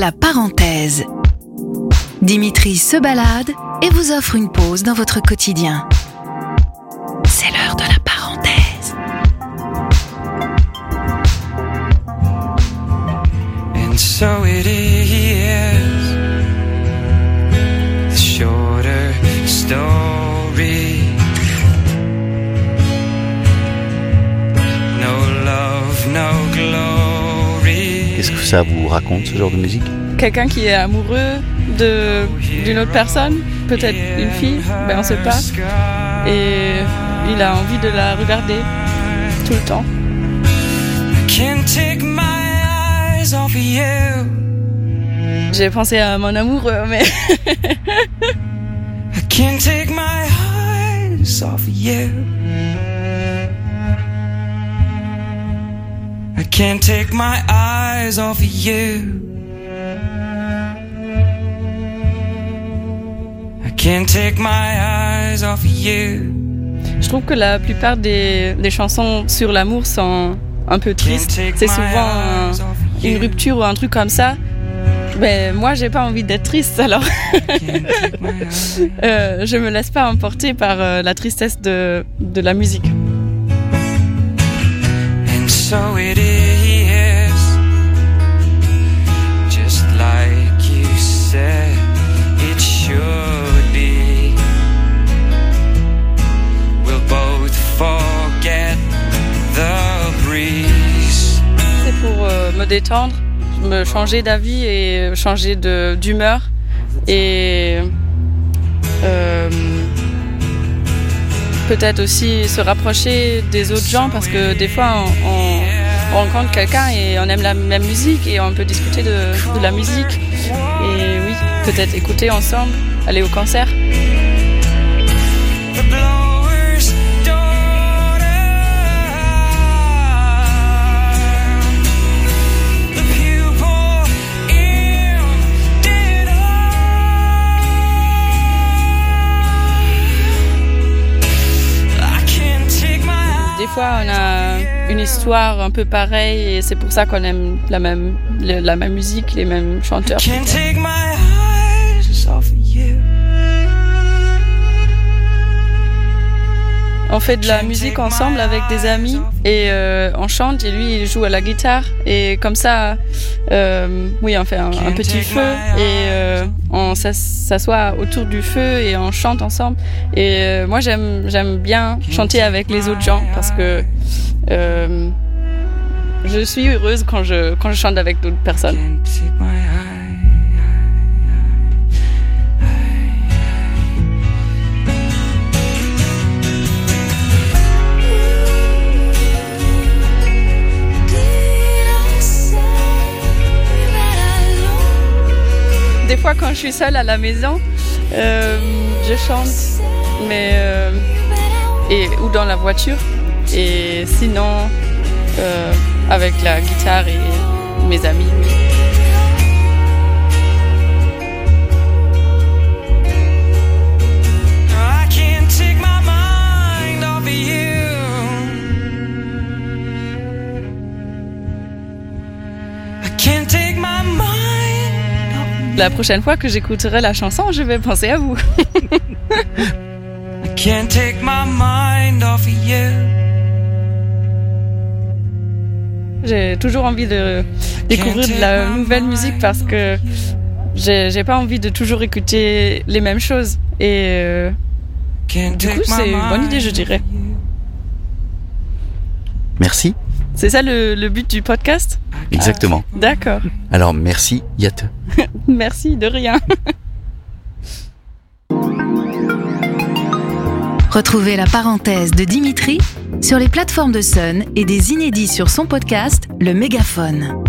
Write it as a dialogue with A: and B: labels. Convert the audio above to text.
A: La parenthèse. Dimitri se balade et vous offre une pause dans votre quotidien. C'est l'heure de la
B: ça vous raconte ce genre de musique
C: Quelqu'un qui est amoureux de d'une autre personne, peut-être une fille, ben on sait pas. Et il a envie de la regarder tout le temps.
D: I can't take my eyes off of you.
C: J'ai pensé à mon amoureux, mais
D: I can't take my eyes off of you. Can't take my eyes off of you. I can't take my eyes off of you.
C: je trouve que la plupart des, des chansons sur l'amour sont un peu tristes. C'est souvent un- une rupture ou un truc comme ça. Ben moi j'ai pas envie d'être triste alors euh, je me laisse pas emporter par euh, la tristesse de, de la musique. Me détendre, me changer d'avis et changer d'humeur et euh, peut-être aussi se rapprocher des autres gens parce que des fois on, on- on rencontre quelqu'un et on aime la même musique et on peut discuter de la musique et oui peut-être écouter ensemble, aller au concert. On a une histoire un peu pareille et c'est pour ça qu'on aime la même, la même musique, les mêmes chanteurs. On fait de la musique ensemble avec des amis et euh, on chante et lui il joue à la guitare. Et comme ça, euh, oui on fait un, un petit feu et euh, on s'as- s'assoit autour du feu et on chante ensemble. Et euh, moi j'aime j'aime bien chanter avec les autres gens parce que euh, je suis heureuse quand je quand je chante avec d'autres personnes. Des fois quand je suis seule à la maison, euh, je chante mais euh, et ou dans la voiture et sinon euh, avec la guitare et mes amis. La prochaine fois que j'écouterai la chanson, je vais penser à vous.
D: I can't take my mind off of you.
C: J'ai toujours envie de découvrir de la nouvelle musique parce que j'ai pas envie de toujours écouter les mêmes choses et euh, du coup c'est une bonne idée je dirais.
B: Merci.
C: C'est ça le, le but du podcast
B: Exactement.
C: D'accord.
B: Alors merci Yate.
C: Merci de rien.
A: Retrouvez la parenthèse de Dimitri sur les plateformes de Sun et des inédits sur son podcast Le Mégaphone.